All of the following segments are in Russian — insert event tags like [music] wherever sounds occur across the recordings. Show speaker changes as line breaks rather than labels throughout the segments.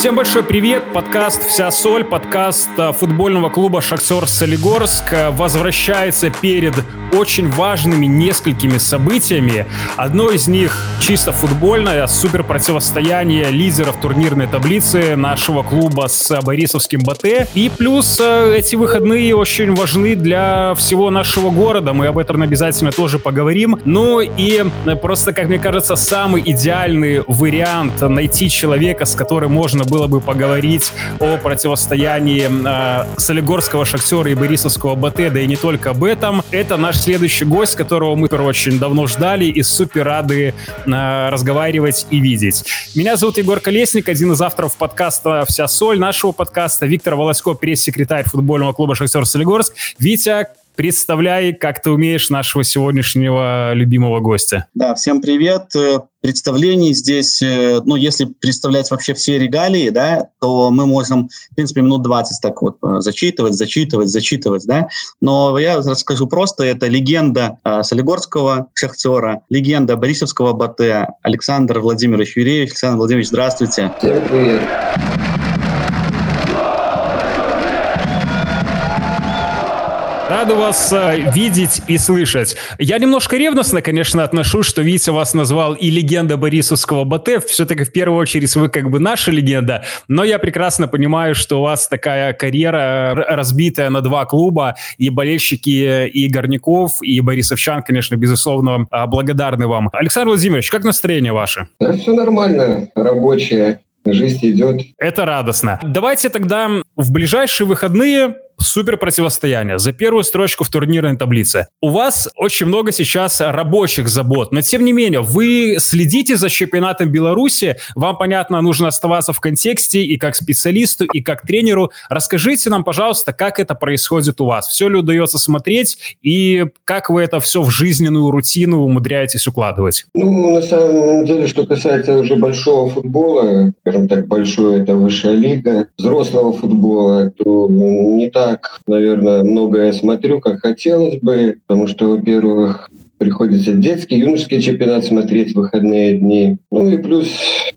Всем большой привет! Подкаст «Вся соль», подкаст э, футбольного клуба «Шахтер Солигорск» возвращается перед очень важными несколькими событиями. Одно из них чисто футбольное, супер противостояние лидеров турнирной таблицы нашего клуба с Борисовским БТ. И плюс э, эти выходные очень важны для всего нашего города. Мы об этом обязательно тоже поговорим. Ну и э, просто, как мне кажется, самый идеальный вариант найти человека, с которым можно было бы поговорить о противостоянии э, Солигорского Шахтера и Борисовского БТ, да и не только об этом. Это наш следующий гость, которого мы очень давно ждали и супер рады э, разговаривать и видеть. Меня зовут Егор Колесник, один из авторов подкаста «Вся соль», нашего подкаста. Виктор Волосько, пресс-секретарь футбольного клуба «Шахтер Солигорск». Витя, Представляй, как ты умеешь нашего сегодняшнего любимого гостя.
Да, всем привет. Э, представлений здесь, э, ну, если представлять вообще все регалии, да, то мы можем, в принципе, минут 20 так вот э, зачитывать, зачитывать, зачитывать, да. Но я расскажу просто, это легенда Солигорского шахтера, легенда Борисовского БТ, Александр Владимирович Юрьевич. Александр Владимирович, здравствуйте.
Всем привет.
Рада вас э, видеть и слышать. Я немножко ревностно, конечно, отношусь, что Витя вас назвал и легенда Борисовского БТ. Все-таки в первую очередь вы как бы наша легенда. Но я прекрасно понимаю, что у вас такая карьера разбитая на два клуба. И болельщики и Горняков, и Борисовчан, конечно, безусловно, благодарны вам. Александр Владимирович, как настроение ваше?
Да, все нормально, рабочее. Жизнь идет.
Это радостно. Давайте тогда в ближайшие выходные супер противостояние за первую строчку в турнирной таблице. У вас очень много сейчас рабочих забот, но тем не менее вы следите за чемпионатом Беларуси, вам, понятно, нужно оставаться в контексте и как специалисту, и как тренеру. Расскажите нам, пожалуйста, как это происходит у вас? Все ли удается смотреть и как вы это все в жизненную рутину умудряетесь укладывать?
Ну, на самом деле, что касается уже большого футбола, скажем так, большой это высшая лига, взрослого футбола, то не так так, наверное, многое смотрю, как хотелось бы, потому что, во-первых, приходится детский, юношеский чемпионат смотреть в выходные дни. Ну и плюс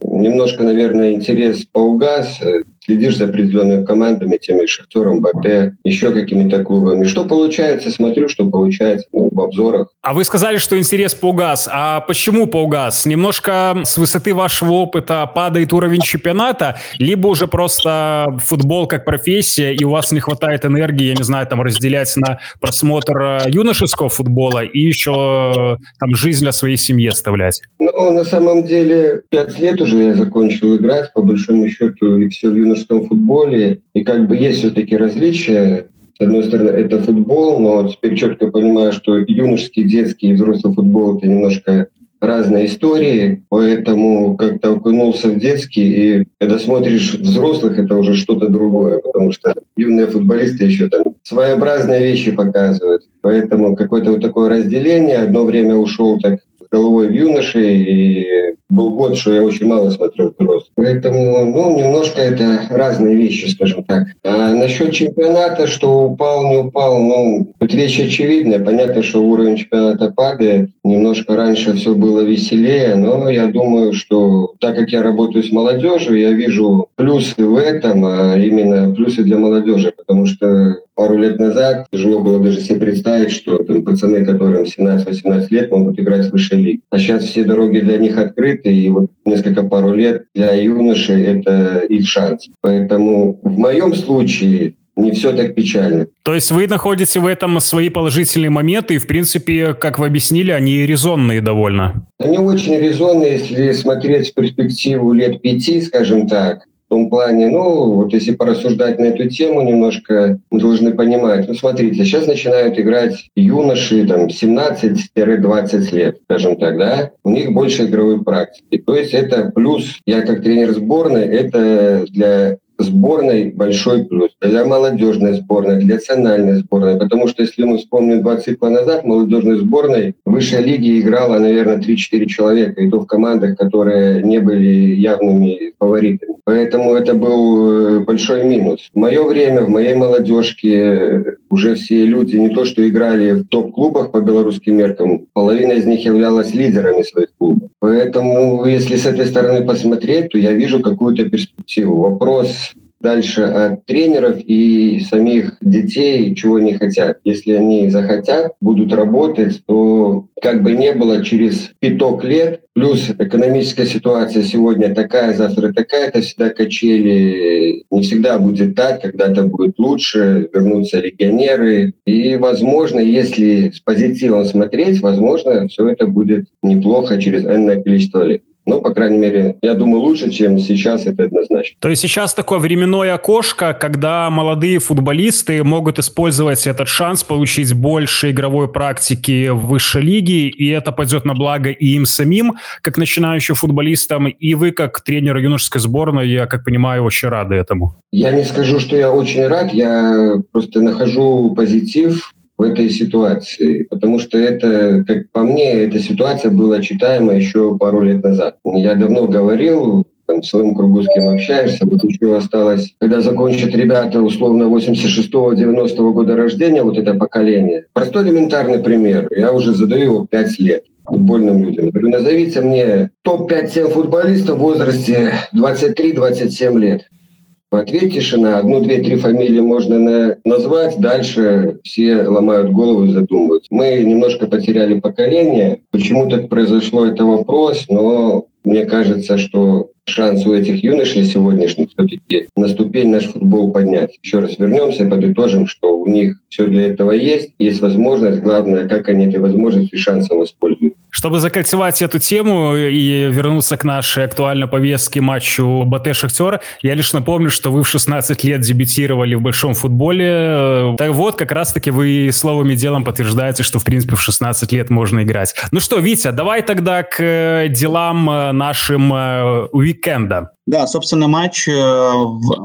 немножко, наверное, интерес поугас следишь за определенными командами, теми Шахтером, БП, еще какими-то клубами. Что получается, смотрю, что получается ну, в обзорах.
А вы сказали, что интерес поугас. А почему поугас? Немножко с высоты вашего опыта падает уровень чемпионата, либо уже просто футбол как профессия, и у вас не хватает энергии, я не знаю, там разделять на просмотр э, юношеского футбола и еще там жизнь для своей семьи оставлять?
Ну, на самом деле, пять лет уже я закончил играть, по большому счету, и все в юношеском юношеском футболе. И как бы есть все-таки различия. С одной стороны, это футбол, но теперь четко понимаю, что юношеский, детский и взрослый футбол – это немножко разные истории, поэтому как-то окунулся в детский, и когда смотришь взрослых, это уже что-то другое, потому что юные футболисты еще там своеобразные вещи показывают. Поэтому какое-то вот такое разделение. Одно время ушел так головой в юноше, и был год, что я очень мало смотрел просто. Поэтому, ну, немножко это разные вещи, скажем так. А насчет чемпионата, что упал, не упал, ну, тут вещь очевидная. Понятно, что уровень чемпионата падает. Немножко раньше все было веселее, но я думаю, что так как я работаю с молодежью, я вижу плюсы в этом, а именно плюсы для молодежи, потому что пару лет назад тяжело было даже себе представить, что там, пацаны, которым 17-18 лет, могут играть в высшей лиге. А сейчас все дороги для них открыты, и вот несколько пару лет для юношей это их шанс. Поэтому в моем случае не все так печально.
То есть вы находите в этом свои положительные моменты, и, в принципе, как вы объяснили, они резонные довольно.
Они очень резонные, если смотреть в перспективу лет пяти, скажем так том плане, ну, вот если порассуждать на эту тему немножко, мы должны понимать, ну, смотрите, сейчас начинают играть юноши, там, 17-20 лет, скажем так, да, у них больше игровой практики. То есть это плюс, я как тренер сборной, это для сборной большой плюс. Для молодежной сборной, для национальной сборной. Потому что, если мы вспомним два цикла назад, молодежной сборной в высшей лиге играло, наверное, 3-4 человека. И то в командах, которые не были явными фаворитами. Поэтому это был э, большой минус. В мое время, в моей молодежке уже все люди не то что играли в топ-клубах по белорусским меркам, половина из них являлась лидерами своих клубов. Поэтому, если с этой стороны посмотреть, то я вижу какую-то перспективу. Вопрос дальше от тренеров и самих детей, чего они хотят. Если они захотят, будут работать, то как бы не было через пяток лет, плюс экономическая ситуация сегодня такая, завтра такая, это всегда качели, не всегда будет так, когда-то будет лучше, вернутся легионеры. И, возможно, если с позитивом смотреть, возможно, все это будет неплохо через энное количество лет. Ну, по крайней мере, я думаю, лучше, чем сейчас, это однозначно.
То есть сейчас такое временное окошко, когда молодые футболисты могут использовать этот шанс получить больше игровой практики в высшей лиге, и это пойдет на благо и им самим, как начинающим футболистам, и вы, как тренер юношеской сборной, я, как понимаю, очень рады этому.
Я не скажу, что я очень рад, я просто нахожу позитив в этой ситуации, потому что это, как по мне, эта ситуация была читаема еще пару лет назад. Я давно говорил, там, в своем кругу с кем общаешься, вот еще осталось, когда закончат ребята условно 86-90 года рождения, вот это поколение. Простой элементарный пример, я уже задаю его 5 лет футбольным людям. Говорю, назовите мне топ-5-7 футболистов в возрасте 23-27 лет. Ответ тишина. Одну, две, три фамилии можно на, назвать. Дальше все ломают голову и задумываются. Мы немножко потеряли поколение. Почему так произошло, это вопрос. Но мне кажется, что шанс у этих юношей сегодняшних все-таки на ступень наш футбол поднять. Еще раз вернемся, подытожим, что у них все для этого есть, есть возможность, главное, как они этой возможностью и шансом используют.
Чтобы закольцевать эту тему и вернуться к нашей актуальной повестке матчу БТ Шахтер, я лишь напомню, что вы в 16 лет дебютировали в большом футболе. Так вот, как раз-таки вы словом и делом подтверждаете, что в принципе в 16 лет можно играть. Ну что, Витя, давай тогда к делам нашим э, уикенда.
Да, собственно, матч, э,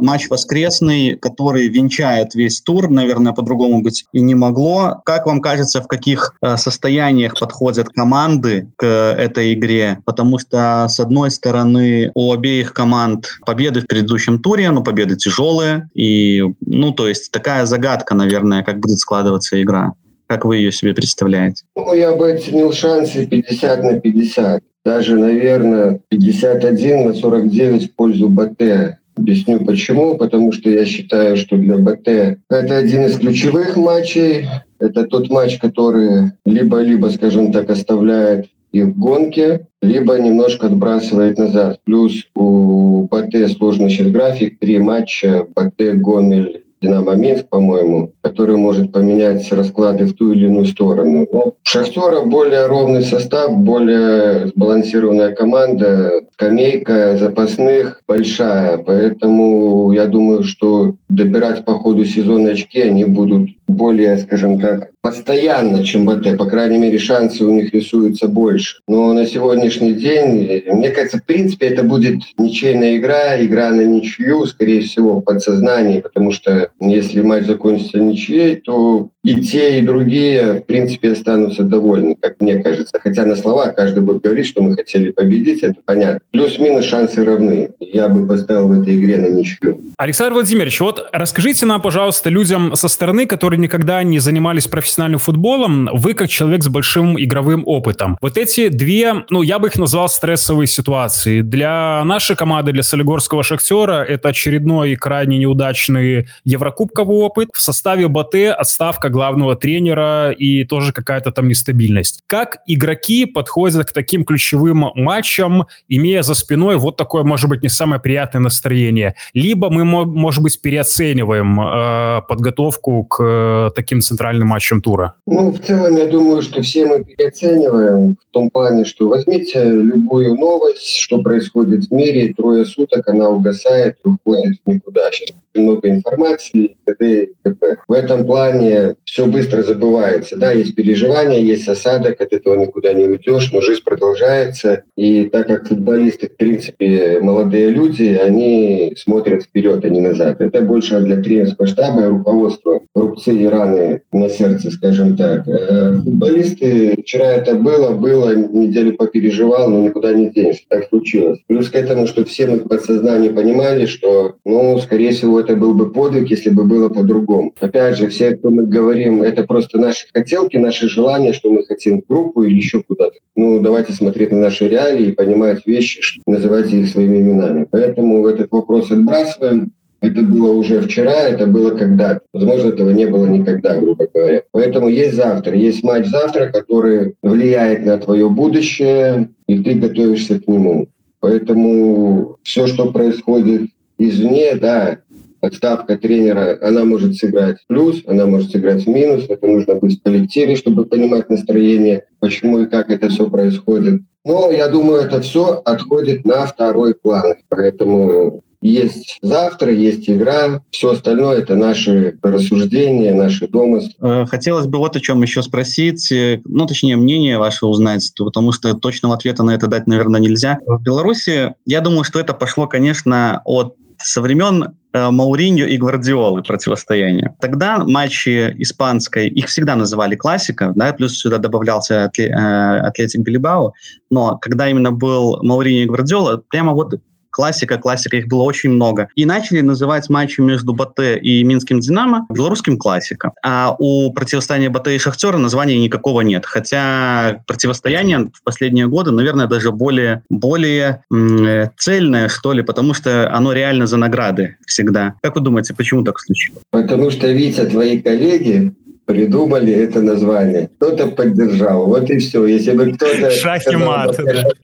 матч воскресный, который венчает весь тур, наверное, по-другому быть и не могло. Как вам кажется, в каких э, состояниях подходят команды к этой игре? Потому что, с одной стороны, у обеих команд победы в предыдущем туре, но победы тяжелые. И, ну, то есть такая загадка, наверное, как будет складываться игра. Как вы ее себе представляете?
Ну, я бы оценил шансы 50 на 50 даже, наверное, 51 на 49 в пользу БТ. Объясню почему. Потому что я считаю, что для БТ это один из ключевых матчей. Это тот матч, который либо-либо, скажем так, оставляет их в гонке, либо немножко отбрасывает назад. Плюс у БТ сложный сейчас график. Три матча. БТ, Гомель, Динамо Минск, по-моему, который может поменять расклады в ту или иную сторону. Но ну, Шахтера более ровный состав, более сбалансированная команда, скамейка запасных большая, поэтому я думаю, что добирать по ходу сезона очки они будут более, скажем так, постоянно, чем БТ. По крайней мере, шансы у них рисуются больше. Но на сегодняшний день, мне кажется, в принципе, это будет ничейная игра, игра на ничью, скорее всего, в подсознании, потому что если матч закончится ничьей, то и те, и другие, в принципе, останутся довольны, как мне кажется. Хотя на слова каждый будет говорить, что мы хотели победить, это понятно. Плюс-минус шансы равны. Я бы поставил в этой игре на ничью.
Александр Владимирович, вот расскажите нам, пожалуйста, людям со стороны, которые никогда не занимались профессиональным футболом, вы как человек с большим игровым опытом. Вот эти две, ну, я бы их назвал стрессовые ситуации. Для нашей команды, для Солигорского Шахтера, это очередной крайне неудачный Еврокубковый опыт. В составе БТ отставка главного тренера и тоже какая-то там нестабильность. Как игроки подходят к таким ключевым матчам, имея за спиной вот такое, может быть, не самое приятное настроение? Либо мы, может быть, переоцениваем э, подготовку к э, таким центральным матчам тура?
Ну, в целом, я думаю, что все мы переоцениваем в том плане, что возьмите любую новость, что происходит в мире, трое суток она угасает уходит в никуда. Много информации, т.д. и т.п. В этом плане все быстро забывается. Да, есть переживания, есть осадок, от этого никуда не уйдешь, но жизнь продолжается. И так как футболисты, в принципе, молодые люди, они смотрят вперед, а не назад. Это больше для тренерского штаба руководства. Рубцы и раны на сердце, скажем так. Э, футболисты, вчера это было, было, неделю попереживал, но никуда не денешься. Так случилось. Плюс к этому, что все мы в подсознании понимали, что, ну, скорее всего, это был бы подвиг, если бы было по-другому. Опять же, все, кто мы говорим, это просто наши хотелки, наши желания, что мы хотим в группу или еще куда-то. Ну, давайте смотреть на наши реалии и понимать вещи, называть их своими именами. Поэтому этот вопрос отбрасываем. Это было уже вчера, это было когда Возможно, этого не было никогда, грубо говоря. Поэтому есть завтра. Есть матч завтра, который влияет на твое будущее, и ты готовишься к нему. Поэтому все, что происходит извне, да, отставка тренера, она может сыграть плюс, она может сыграть минус. Это нужно быть в коллективе, чтобы понимать настроение, почему и как это все происходит. Но я думаю, это все отходит на второй план. Поэтому есть завтра, есть игра, все остальное это наши рассуждения, наши домыслы.
Э, хотелось бы вот о чем еще спросить, э, ну, точнее, мнение ваше узнать, потому что точного ответа на это дать, наверное, нельзя. В Беларуси, я думаю, что это пошло, конечно, от со времен Мауриньо и Гвардиолы противостояние. Тогда матчи испанской, их всегда называли классика, да, плюс сюда добавлялся Атлетик Билибао, но когда именно был Мауриньо и Гвардиола, прямо вот классика, классика, их было очень много. И начали называть матчи между БТ и Минским Динамо белорусским классика. А у противостояния БТ и Шахтера названия никакого нет. Хотя противостояние в последние годы, наверное, даже более, более м- цельное, что ли, потому что оно реально за награды всегда. Как вы думаете, почему так случилось?
Потому что, Витя, твои коллеги придумали это название. Кто-то поддержал. Вот и все. Если бы кто-то... [laughs]
Шах и мат.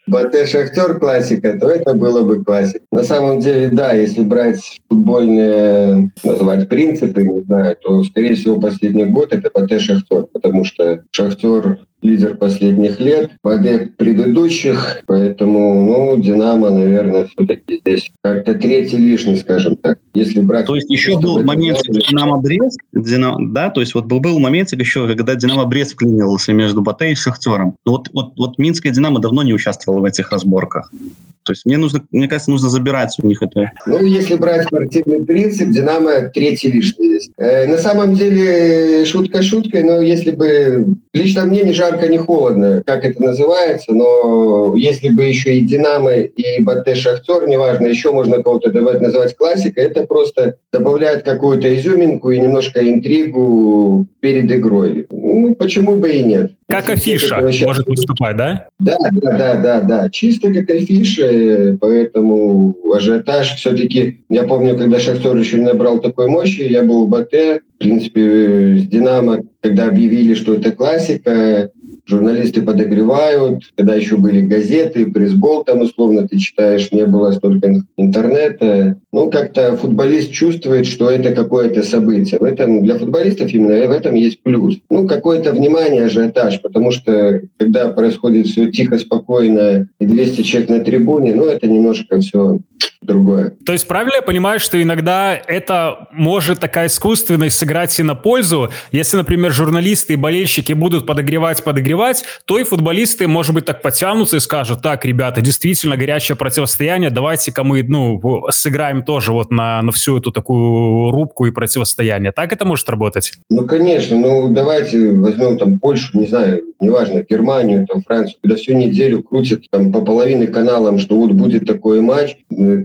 Батэ Шахтер классика, то это было бы классика. На самом деле, да, если брать футбольные, назвать принципы, не знаю, то, скорее всего, последний год это Батэ Шахтер, потому что Шахтер лидер последних лет, побед предыдущих, поэтому, ну, Динамо, наверное, все-таки здесь как-то третий лишний, скажем так. Если брать...
То есть еще был момент Динамо Брест, Динамо, да, то есть вот был, был момент еще, когда Динамо Брест вклинился между Батэ и Шахтером. Вот, вот, вот Минская Динамо давно не участвовала в этих разборках. То есть мне нужно, мне кажется, нужно забирать у них это.
Ну, если брать спортивный принцип, Динамо третий лишний здесь. Э, на самом деле, шутка шуткой, но если бы... Лично мне не жарко, не холодно, как это называется, но если бы еще и Динамо, и Батэ Шахтер, неважно, еще можно кого-то давать называть классикой, это просто добавляет какую-то изюминку и немножко интригу перед игрой. Ну, почему бы и нет.
Как афиша может выступать, да?
Да, да, да, да, да. Чисто как афиша, поэтому ажиотаж все-таки... Я помню, когда Шахтер еще не набрал такой мощи, я был в БТ, в принципе, с «Динамо», когда объявили, что это классика, журналисты подогревают, когда еще были газеты, пресс-бол там условно ты читаешь, не было столько интернета. Ну, как-то футболист чувствует, что это какое-то событие. В этом, для футболистов именно в этом есть плюс. Ну, какое-то внимание, ажиотаж, потому что когда происходит все тихо, спокойно, и 200 человек на трибуне, ну, это немножко все другое.
То есть правильно я понимаю, что иногда это может такая искусственность сыграть и на пользу, если, например, журналисты и болельщики будут подогревать, подогревать, то и футболисты, может быть, так подтянутся и скажут, так, ребята, действительно горячее противостояние, давайте-ка мы, ну, сыграем тоже вот на, на всю эту такую рубку и противостояние. Так это может работать?
Ну, конечно, ну, давайте возьмем там Польшу, не знаю, неважно, Германию, там, Францию, когда всю неделю крутят там по половине каналам, что вот будет такой матч,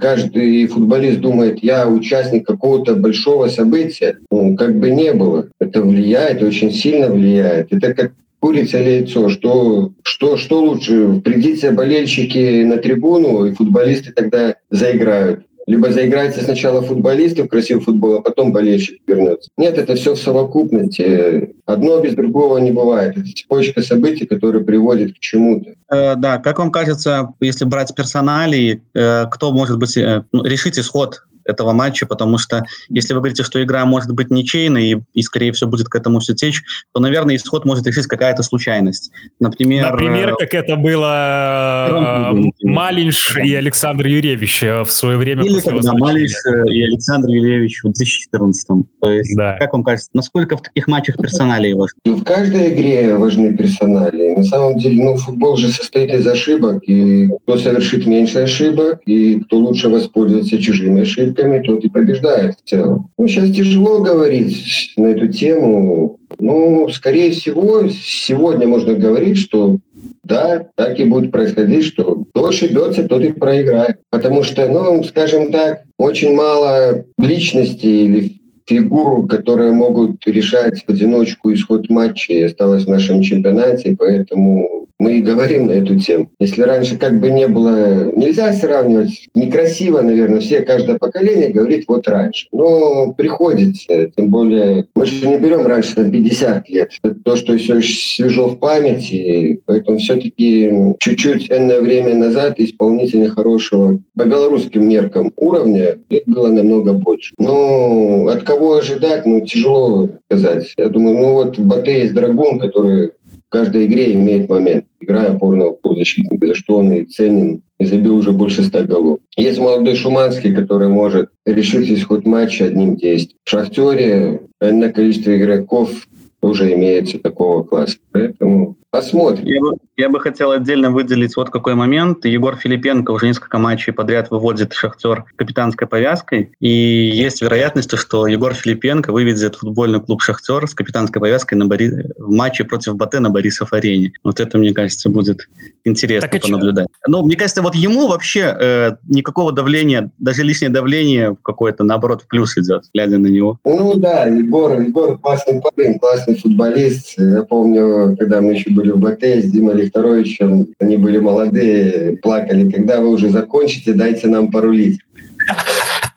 каждый футболист думает, я участник какого-то большого события. Ну, как бы не было. Это влияет, очень сильно влияет. Это как курица или яйцо, что, что, что лучше, придите болельщики на трибуну, и футболисты тогда заиграют либо заиграется сначала футболисты в красивый футбол, а потом болельщик вернется. Нет, это все в совокупности. Одно без другого не бывает. Это цепочка событий, которые приводит к чему-то.
Э, да, как вам кажется, если брать персонали, э, кто может быть э, ну, решить исход этого матча, потому что если вы говорите, что игра может быть ничейной и, и скорее всего, будет к этому все течь, то, наверное, исход может решить какая-то случайность. Например,
Например, как это было э, Малинш и Александр Юрьевич э, в свое время.
Или когда Малинш и Александр Юрьевич в 2014 То есть, да. как вам кажется, насколько в таких матчах персонали важны?
Ну, в каждой игре важны персонали. На самом деле, ну, футбол же состоит из ошибок, и кто совершит меньше ошибок, и кто лучше воспользуется чужими ошибками, ошибками, тот и побеждает в целом. Ну, сейчас тяжело говорить на эту тему. Ну, скорее всего, сегодня можно говорить, что да, так и будет происходить, что кто ошибется, тот и проиграет. Потому что, ну, скажем так, очень мало личностей или фигуру, которые могут решать в одиночку исход матча, осталось в нашем чемпионате, поэтому мы и говорим на эту тему. Если раньше как бы не было, нельзя сравнивать, некрасиво, наверное, все, каждое поколение говорит вот раньше. Но приходится, тем более, мы же не берем раньше на 50 лет. Это то, что все свежо в памяти, поэтому все-таки чуть-чуть энное время назад исполнителя хорошего по белорусским меркам уровня их было намного больше. Но от кого ожидать, ну, тяжело сказать. Я думаю, ну вот Батэ есть Драгун, который каждой игре имеет момент. Играя опорного полузащитника, за что он и ценен, и забил уже больше ста голов. Есть молодой Шуманский, который может решить исход матча одним действием. В «Шахтере» энное количество игроков уже имеется такого класса. Поэтому Посмотрим.
Я бы, я бы хотел отдельно выделить вот какой момент. Егор Филипенко уже несколько матчей подряд выводит Шахтер капитанской повязкой. И есть вероятность, что Егор Филипенко выведет футбольный клуб Шахтер с капитанской повязкой на Бори... в матче против Батэ на Борисов арене. Вот это, мне кажется, будет интересно так понаблюдать. Ну, мне кажется, вот ему вообще э, никакого давления, даже лишнее давление какое-то, наоборот, в плюс идет, глядя на него.
Ну да, Егор, Егор классный парень, классный футболист. Я помню, когда мы еще были в БТ с Димой Лихторовичем, они были молодые, плакали, когда вы уже закончите, дайте нам порулить.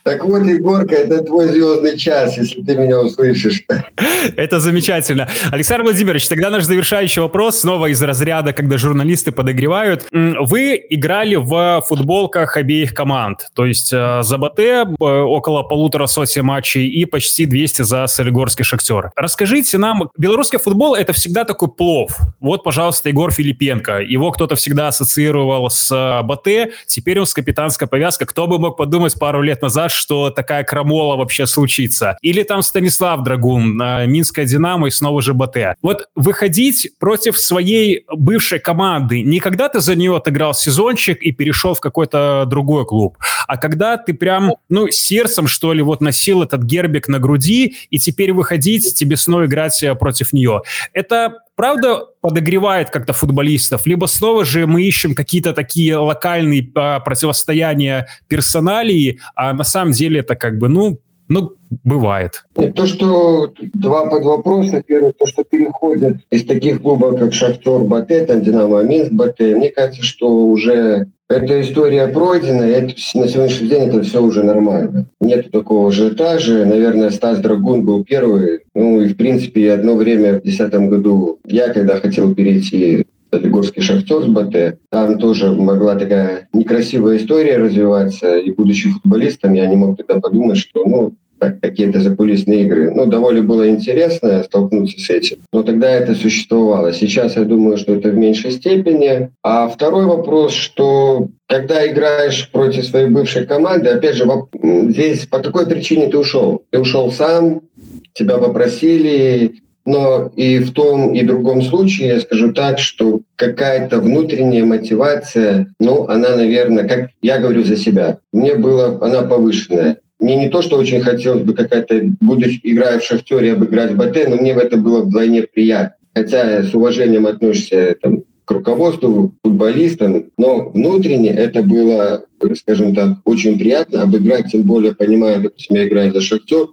Так вот, Егорка, это твой звездный час, если ты меня услышишь.
Это замечательно. Александр Владимирович, тогда наш завершающий вопрос снова из разряда, когда журналисты подогревают. Вы играли в футболках обеих команд, то есть э, за БТ э, около полутора сотен матчей и почти 200 за Солигорский Шахтер. Расскажите нам, белорусский футбол это всегда такой плов. Вот, пожалуйста, Егор Филипенко. Его кто-то всегда ассоциировал с э, БТ, теперь он с капитанской повязкой. Кто бы мог подумать пару лет назад, что такая крамола вообще случится. Или там Станислав Драгун, Минская Динамо и снова же БТ. Вот выходить против своей бывшей команды, не когда ты за нее отыграл сезончик и перешел в какой-то другой клуб, а когда ты прям, ну, сердцем, что ли, вот носил этот гербик на груди, и теперь выходить, тебе снова играть э, против нее. Это правда подогревает как-то футболистов, либо снова же мы ищем какие-то такие локальные а, противостояния персоналии, а на самом деле это как бы, ну, ну, бывает.
То, что два под вопроса. Первое, то, что переходят из таких клубов, как Шахтер, Батэ, там Динамо Минск, Батэ, мне кажется, что уже эта история пройдена, и это, на сегодняшний день это все уже нормально. Нет такого ажиотажа. Наверное, Стас Драгун был первый. Ну и, в принципе, одно время в 2010 году я, когда хотел перейти Солигорский шахтер с БТ. Там тоже могла такая некрасивая история развиваться. И будучи футболистом, я не мог тогда подумать, что ну, какие-то закулисные игры. Ну, довольно было интересно столкнуться с этим. Но тогда это существовало. Сейчас я думаю, что это в меньшей степени. А второй вопрос, что когда играешь против своей бывшей команды, опять же, здесь по какой причине ты ушел? Ты ушел сам, тебя попросили, но и в том и другом случае я скажу так, что какая-то внутренняя мотивация, ну, она, наверное, как я говорю за себя, мне была она повышенная. Мне не то, что очень хотелось бы какая-то, будучи играя в «Шахтере», обыграть БТ, но мне это было вдвойне приятно. Хотя с уважением относишься там, к руководству, футболистам, но внутренне это было, скажем так, очень приятно обыграть, тем более понимая, допустим, я играю за «Шахтер»,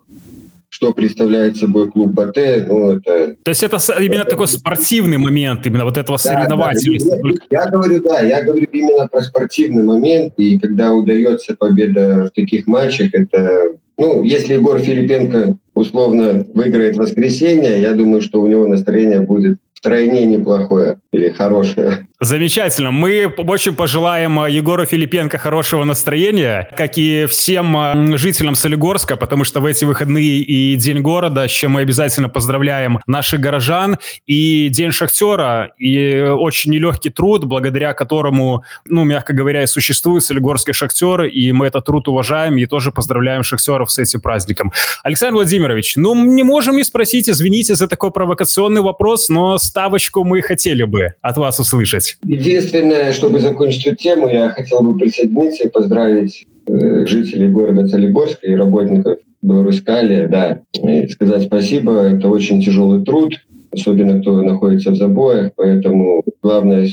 что представляет собой клуб БТ. Ну, это,
То есть это именно это, такой спортивный момент, именно вот этого да, соревновательности.
Да, я, я говорю, да, я говорю именно про спортивный момент, и когда удается победа в таких матчах, это, ну, если Егор Филипенко условно выиграет воскресенье, я думаю, что у него настроение будет втройне неплохое или хорошее.
Замечательно. Мы очень пожелаем э, Егору Филипенко хорошего настроения, как и всем э, жителям Солигорска, потому что в эти выходные и День города, с чем мы обязательно поздравляем наших горожан, и День шахтера, и очень нелегкий труд, благодаря которому, ну, мягко говоря, и существует Солигорский шахтер, и мы этот труд уважаем, и тоже поздравляем шахтеров с этим праздником. Александр Владимирович, ну, не можем не спросить, извините за такой провокационный вопрос, но ставочку мы хотели бы от вас услышать.
Единственное, чтобы закончить эту тему, я хотел бы присоединиться и поздравить э, жителей города Солигорска и работников Белорускали, да, и сказать спасибо. Это очень тяжелый труд, особенно кто находится в забоях, поэтому главное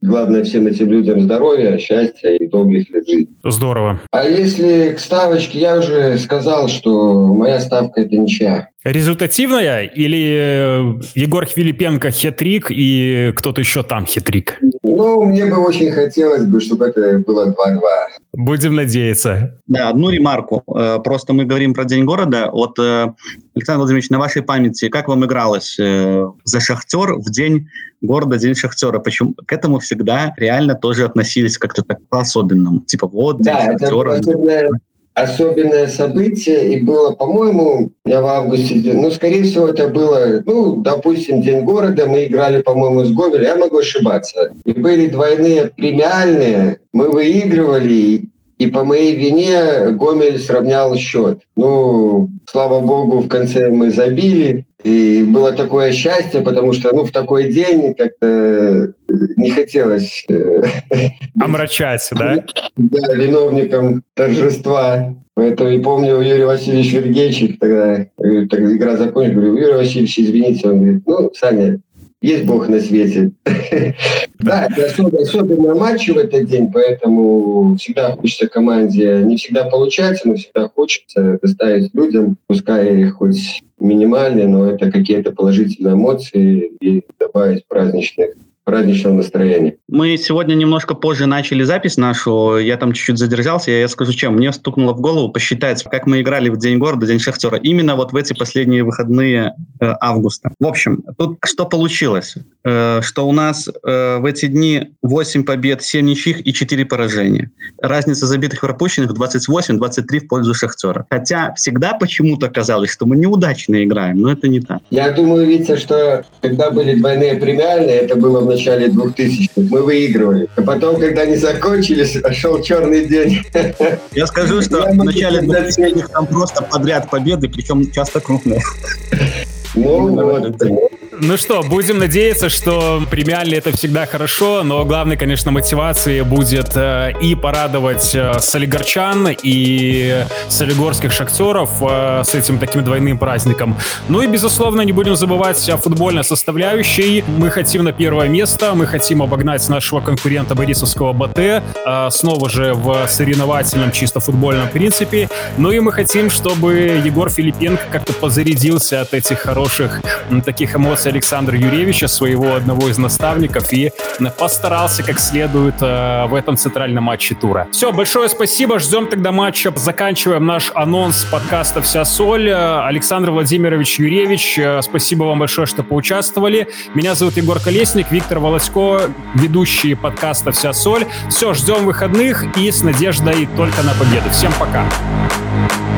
главное всем этим людям здоровья, счастья и долгих лет жизни.
Здорово.
А если к ставочке, я уже сказал, что моя ставка – это ничья.
Результативная или э, Егор Филипенко хитрик и кто-то еще там хитрик?
Ну, мне бы очень хотелось бы, чтобы это было 2-2.
Будем надеяться.
Да, одну ремарку. Э, просто мы говорим про День города. Вот, э, Александр Владимирович, на вашей памяти, как вам игралось за «Шахтер» в День города, День Шахтера? Почему к этому всегда реально тоже относились как-то так по-особенному? Типа вот, День
да,
Шахтера.
Это особенное событие, и было, по-моему, я в августе, ну, скорее всего, это было, ну, допустим, День города, мы играли, по-моему, с Гомелем, я могу ошибаться. И были двойные премиальные, мы выигрывали, по моей вине Гомель сравнял счет. Ну, слава богу, в конце мы забили. И было такое счастье, потому что ну, в такой день как-то не хотелось... Э, [laughs]
Омрачать, да?
Да, виновником торжества. Поэтому и помню, Юрий Васильевич Вергейчик, тогда, тогда игра закончилась, говорю, Юрий Васильевич, извините, он говорит, ну, Саня, есть Бог на свете. [laughs] Да, особенно матч в этот день, поэтому всегда хочется команде, не всегда получается, но всегда хочется доставить людям, пускай хоть минимальные, но это какие-то положительные эмоции и добавить праздничных праздничного настроения.
Мы сегодня немножко позже начали запись нашу, я там чуть-чуть задержался, я скажу чем, мне стукнуло в голову посчитать, как мы играли в День города, День Шахтера, именно вот в эти последние выходные э, августа. В общем, тут что получилось? Э, что у нас э, в эти дни 8 побед, 7 ничьих и 4 поражения. Разница забитых и пропущенных 28-23 в пользу Шахтера. Хотя всегда почему-то казалось, что мы неудачно играем, но это не так.
Я думаю, Витя, что когда были двойные премиальные, это было в начале 2000-х, мы выигрывали. А потом, когда они закончились, шел черный день. [laughs]
Я скажу, что в начале 2000-х там просто подряд победы, причем часто крупные.
Ну, вот. Ну что, будем надеяться, что премиальные это всегда хорошо, но главной, конечно, мотивацией будет э, и порадовать э, солигорчан, и солигорских шахтеров э, с этим таким двойным праздником. Ну и, безусловно, не будем забывать о футбольной составляющей. Мы хотим на первое место, мы хотим обогнать нашего конкурента Борисовского БТ, э, снова же в соревновательном, чисто футбольном принципе. Ну и мы хотим, чтобы Егор Филипенко как-то позарядился от этих хороших таких эмоций Александра Юрьевича, своего одного из наставников, и постарался как следует э, в этом центральном матче тура. Все, большое спасибо, ждем тогда матча. Заканчиваем наш анонс подкаста «Вся соль». Александр Владимирович Юрьевич, э, спасибо вам большое, что поучаствовали. Меня зовут Егор Колесник, Виктор Волосько, ведущий подкаста «Вся соль». Все, ждем выходных и с надеждой только на победу. Всем пока. Пока.